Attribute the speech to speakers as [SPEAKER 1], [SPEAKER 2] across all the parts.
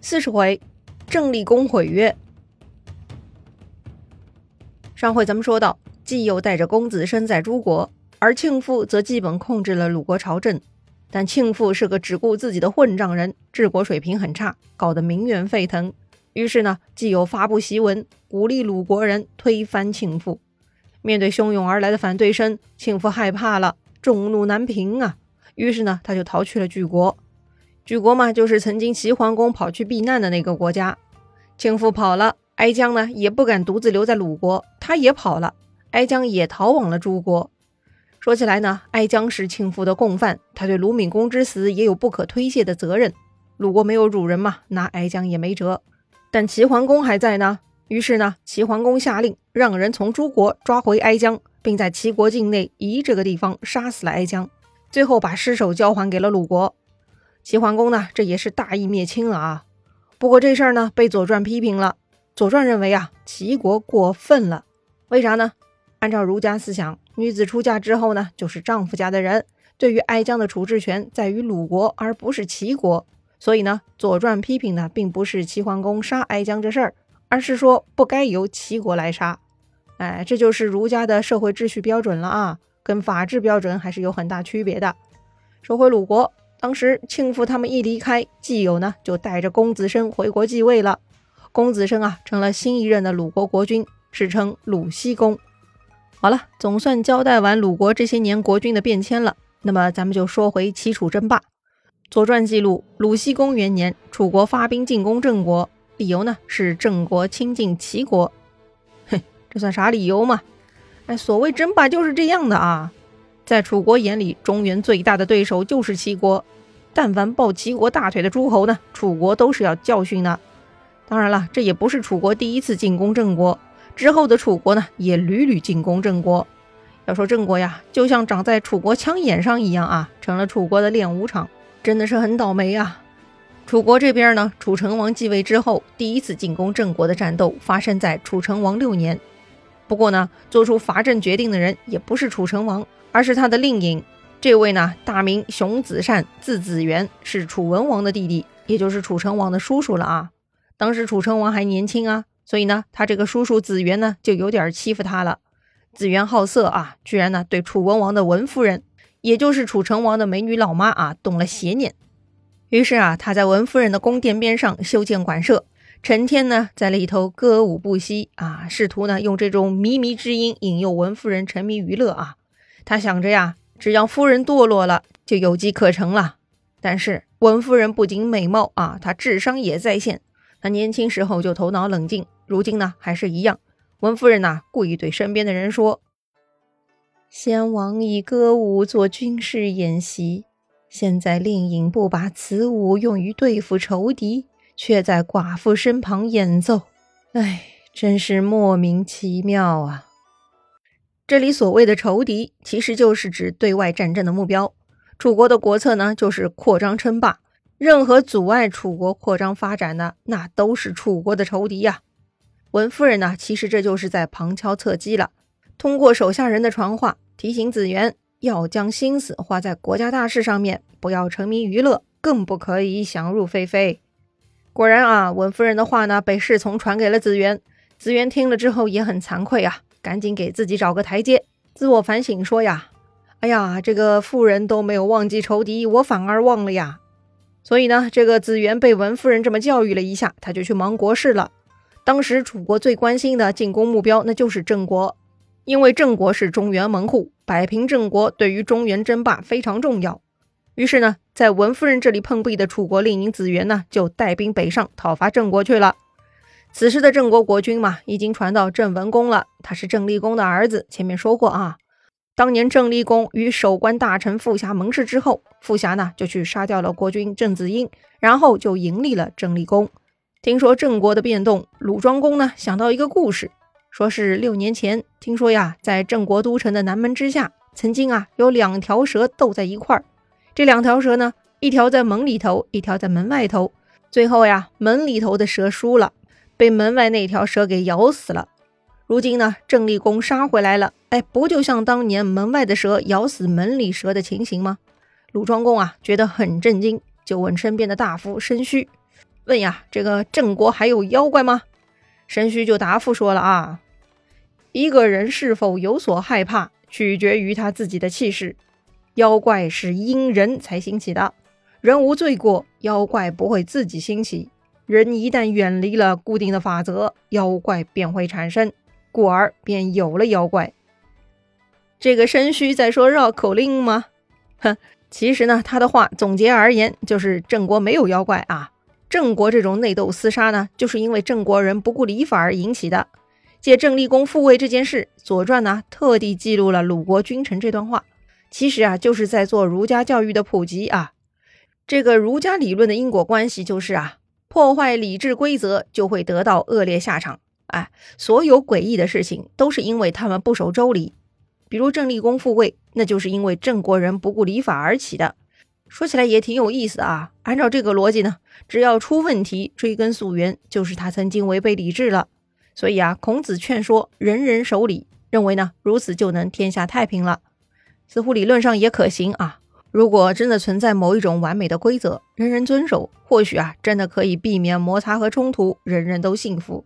[SPEAKER 1] 四十回，郑立公毁约。上回咱们说到，季友带着公子身在诸国，而庆父则基本控制了鲁国朝政。但庆父是个只顾自己的混账人，治国水平很差，搞得民怨沸腾。于是呢，季友发布檄文，鼓励鲁国人推翻庆父。面对汹涌而来的反对声，庆父害怕了，众怒难平啊。于是呢，他就逃去了莒国。莒国嘛，就是曾经齐桓公跑去避难的那个国家。庆父跑了，哀姜呢也不敢独自留在鲁国，他也跑了。哀姜也逃往了诸国。说起来呢，哀姜是庆父的共犯，他对鲁闵公之死也有不可推卸的责任。鲁国没有辱人嘛，拿哀姜也没辙。但齐桓公还在呢，于是呢，齐桓公下令让人从诸国抓回哀姜，并在齐国境内夷这个地方杀死了哀姜，最后把尸首交还给了鲁国。齐桓公呢，这也是大义灭亲了啊！不过这事儿呢，被《左传》批评了。《左传》认为啊，齐国过分了。为啥呢？按照儒家思想，女子出嫁之后呢，就是丈夫家的人。对于哀姜的处置权在于鲁国，而不是齐国。所以呢，《左传》批评的并不是齐桓公杀哀姜这事儿，而是说不该由齐国来杀。哎，这就是儒家的社会秩序标准了啊，跟法治标准还是有很大区别的。说回鲁国。当时庆父他们一离开，季友呢就带着公子申回国继位了。公子申啊成了新一任的鲁国国君，史称鲁僖公。好了，总算交代完鲁国这些年国君的变迁了。那么咱们就说回齐楚争霸。《左传》记录，鲁僖公元年，楚国发兵进攻郑国，理由呢是郑国亲近齐国。哼，这算啥理由嘛？哎，所谓争霸就是这样的啊。在楚国眼里，中原最大的对手就是齐国。但凡抱齐国大腿的诸侯呢，楚国都是要教训的。当然了，这也不是楚国第一次进攻郑国，之后的楚国呢，也屡屡进攻郑国。要说郑国呀，就像长在楚国枪眼上一样啊，成了楚国的练武场，真的是很倒霉啊。楚国这边呢，楚成王继位之后，第一次进攻郑国的战斗发生在楚成王六年。不过呢，做出伐郑决定的人也不是楚成王。而是他的令尹，这位呢，大名熊子善，字子元，是楚文王的弟弟，也就是楚成王的叔叔了啊。当时楚成王还年轻啊，所以呢，他这个叔叔子元呢，就有点欺负他了。子元好色啊，居然呢，对楚文王的文夫人，也就是楚成王的美女老妈啊，动了邪念。于是啊，他在文夫人的宫殿边上修建馆舍，成天呢，在里头歌舞不息啊，试图呢，用这种靡靡之音引诱文夫人沉迷娱乐啊。他想着呀，只要夫人堕落了，就有机可乘了。但是文夫人不仅美貌啊，她智商也在线。她年轻时候就头脑冷静，如今呢还是一样。文夫人呐，故意对身边的人说：“先王以歌舞做军事演习，现在令尹不把此舞用于对付仇敌，却在寡妇身旁演奏，哎，真是莫名其妙啊！”这里所谓的仇敌，其实就是指对外战争的目标。楚国的国策呢，就是扩张称霸，任何阻碍楚国扩张发展的，那都是楚国的仇敌呀。文夫人呢，其实这就是在旁敲侧击了，通过手下人的传话，提醒子元要将心思花在国家大事上面，不要沉迷娱乐，更不可以想入非非。果然啊，文夫人的话呢，被侍从传给了子元，子元听了之后也很惭愧啊。赶紧给自己找个台阶，自我反省说呀：“哎呀，这个妇人都没有忘记仇敌，我反而忘了呀。”所以呢，这个子元被文夫人这么教育了一下，他就去忙国事了。当时楚国最关心的进攻目标，那就是郑国，因为郑国是中原门户，摆平郑国对于中原争霸非常重要。于是呢，在文夫人这里碰壁的楚国令尹子元呢，就带兵北上讨伐郑国去了。此时的郑国国君嘛，已经传到郑文公了。他是郑立公的儿子。前面说过啊，当年郑立公与守关大臣傅瑕盟誓之后，傅瑕呢就去杀掉了国君郑子婴，然后就迎立了郑立公。听说郑国的变动，鲁庄公呢想到一个故事，说是六年前，听说呀，在郑国都城的南门之下，曾经啊有两条蛇斗在一块儿。这两条蛇呢，一条在门里头，一条在门外头。最后呀，门里头的蛇输了。被门外那条蛇给咬死了。如今呢，郑立公杀回来了，哎，不就像当年门外的蛇咬死门里蛇的情形吗？鲁庄公啊，觉得很震惊，就问身边的大夫申须：“问呀，这个郑国还有妖怪吗？申须就答复说了啊，一个人是否有所害怕，取决于他自己的气势。妖怪是因人才兴起的，人无罪过，妖怪不会自己兴起。人一旦远离了固定的法则，妖怪便会产生，故而便有了妖怪。这个申须在说绕口令吗？哼，其实呢，他的话总结而言就是郑国没有妖怪啊。郑国这种内斗厮杀呢，就是因为郑国人不顾礼法而引起的。借郑立公复位这件事，《左传》呢特地记录了鲁国君臣这段话，其实啊就是在做儒家教育的普及啊。这个儒家理论的因果关系就是啊，破坏礼制规则就会得到恶劣下场。哎，所有诡异的事情都是因为他们不守周礼。比如郑立公复位，那就是因为郑国人不顾礼法而起的。说起来也挺有意思啊！按照这个逻辑呢，只要出问题，追根溯源，就是他曾经违背礼制了。所以啊，孔子劝说人人守礼，认为呢，如此就能天下太平了。似乎理论上也可行啊。如果真的存在某一种完美的规则，人人遵守，或许啊，真的可以避免摩擦和冲突，人人都幸福。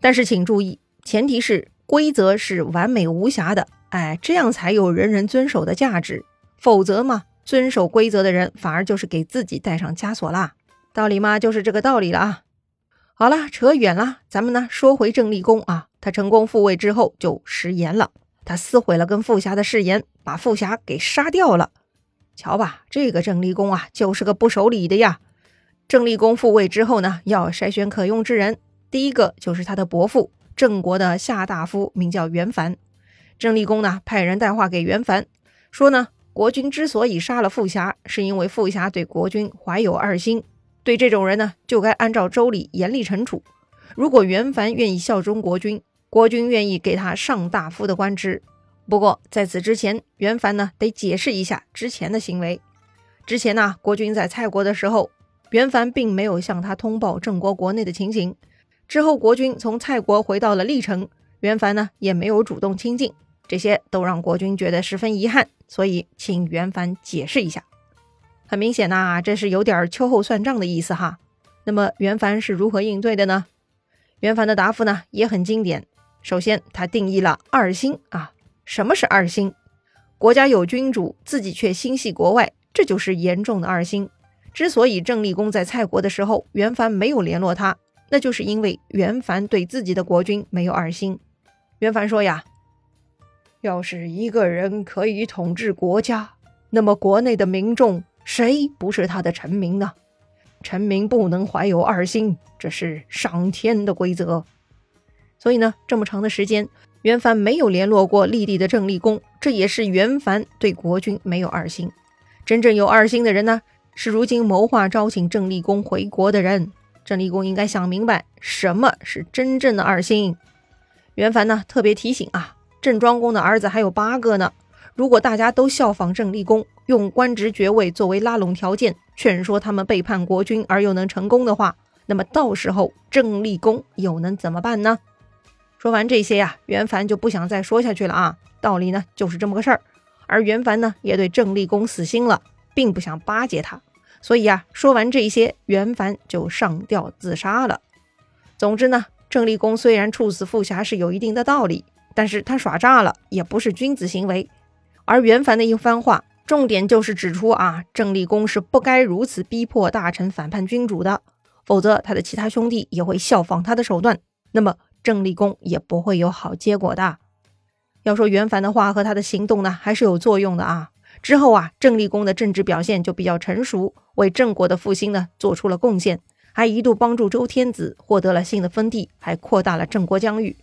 [SPEAKER 1] 但是请注意，前提是规则是完美无瑕的，哎，这样才有人人遵守的价值。否则嘛。遵守规则的人，反而就是给自己带上枷锁啦。道理嘛，就是这个道理了啊。好了，扯远了，咱们呢说回郑立功啊。他成功复位之后就食言了，他撕毁了跟富侠的誓言，把富侠给杀掉了。瞧吧，这个郑立公啊，就是个不守礼的呀。郑立公复位之后呢，要筛选可用之人，第一个就是他的伯父郑国的夏大夫，名叫袁凡。郑立公呢，派人带话给袁凡，说呢。国君之所以杀了富侠，是因为富侠对国君怀有二心。对这种人呢，就该按照周礼严厉惩处。如果袁凡愿意效忠国君，国君愿意给他上大夫的官职。不过在此之前，袁凡呢得解释一下之前的行为。之前呢，国君在蔡国的时候，袁凡并没有向他通报郑国国内的情形。之后，国君从蔡国回到了历城，袁凡呢也没有主动亲近。这些都让国君觉得十分遗憾，所以请袁凡解释一下。很明显呐，这是有点秋后算账的意思哈。那么袁凡是如何应对的呢？袁凡的答复呢也很经典。首先，他定义了二心啊。什么是二心？国家有君主，自己却心系国外，这就是严重的二心。之所以郑立公在蔡国的时候，袁凡没有联络他，那就是因为袁凡对自己的国君没有二心。袁凡说呀。要是一个人可以统治国家，那么国内的民众谁不是他的臣民呢？臣民不能怀有二心，这是上天的规则。所以呢，这么长的时间，袁凡没有联络过立地的郑立功，这也是袁凡对国君没有二心。真正有二心的人呢，是如今谋划招请郑立功回国的人。郑立功应该想明白什么是真正的二心。袁凡呢，特别提醒啊。郑庄公的儿子还有八个呢。如果大家都效仿郑立公，用官职爵位作为拉拢条件，劝说他们背叛国君而又能成功的话，那么到时候郑立功又能怎么办呢？说完这些呀，袁凡就不想再说下去了啊。道理呢就是这么个事儿。而袁凡呢也对郑立功死心了，并不想巴结他。所以啊，说完这些，袁凡就上吊自杀了。总之呢，郑立功虽然处死富侠是有一定的道理。但是他耍诈了，也不是君子行为。而袁凡的一番话，重点就是指出啊，郑立功是不该如此逼迫大臣反叛君主的，否则他的其他兄弟也会效仿他的手段，那么郑立功也不会有好结果的。要说袁凡的话和他的行动呢，还是有作用的啊。之后啊，郑立功的政治表现就比较成熟，为郑国的复兴呢做出了贡献，还一度帮助周天子获得了新的封地，还扩大了郑国疆域。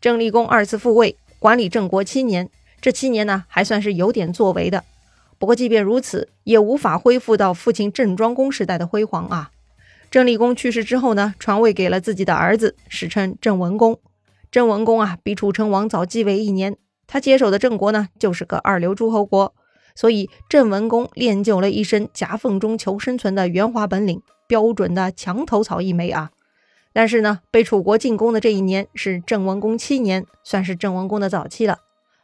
[SPEAKER 1] 郑立功二次复位，管理郑国七年，这七年呢还算是有点作为的。不过即便如此，也无法恢复到父亲郑庄公时代的辉煌啊。郑立公去世之后呢，传位给了自己的儿子，史称郑文公。郑文公啊，比楚成王早继位一年，他接手的郑国呢，就是个二流诸侯国，所以郑文公练就了一身夹缝中求生存的圆滑本领，标准的墙头草一枚啊。但是呢，被楚国进攻的这一年是郑文公七年，算是郑文公的早期了。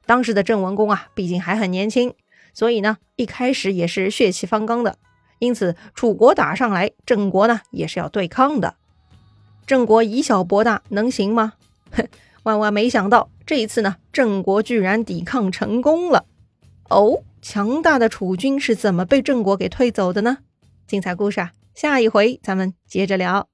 [SPEAKER 1] 当时的郑文公啊，毕竟还很年轻，所以呢，一开始也是血气方刚的。因此楚国打上来，郑国呢也是要对抗的。郑国以小博大，能行吗？哼，万万没想到，这一次呢，郑国居然抵抗成功了。哦，强大的楚军是怎么被郑国给退走的呢？精彩故事啊，下一回咱们接着聊。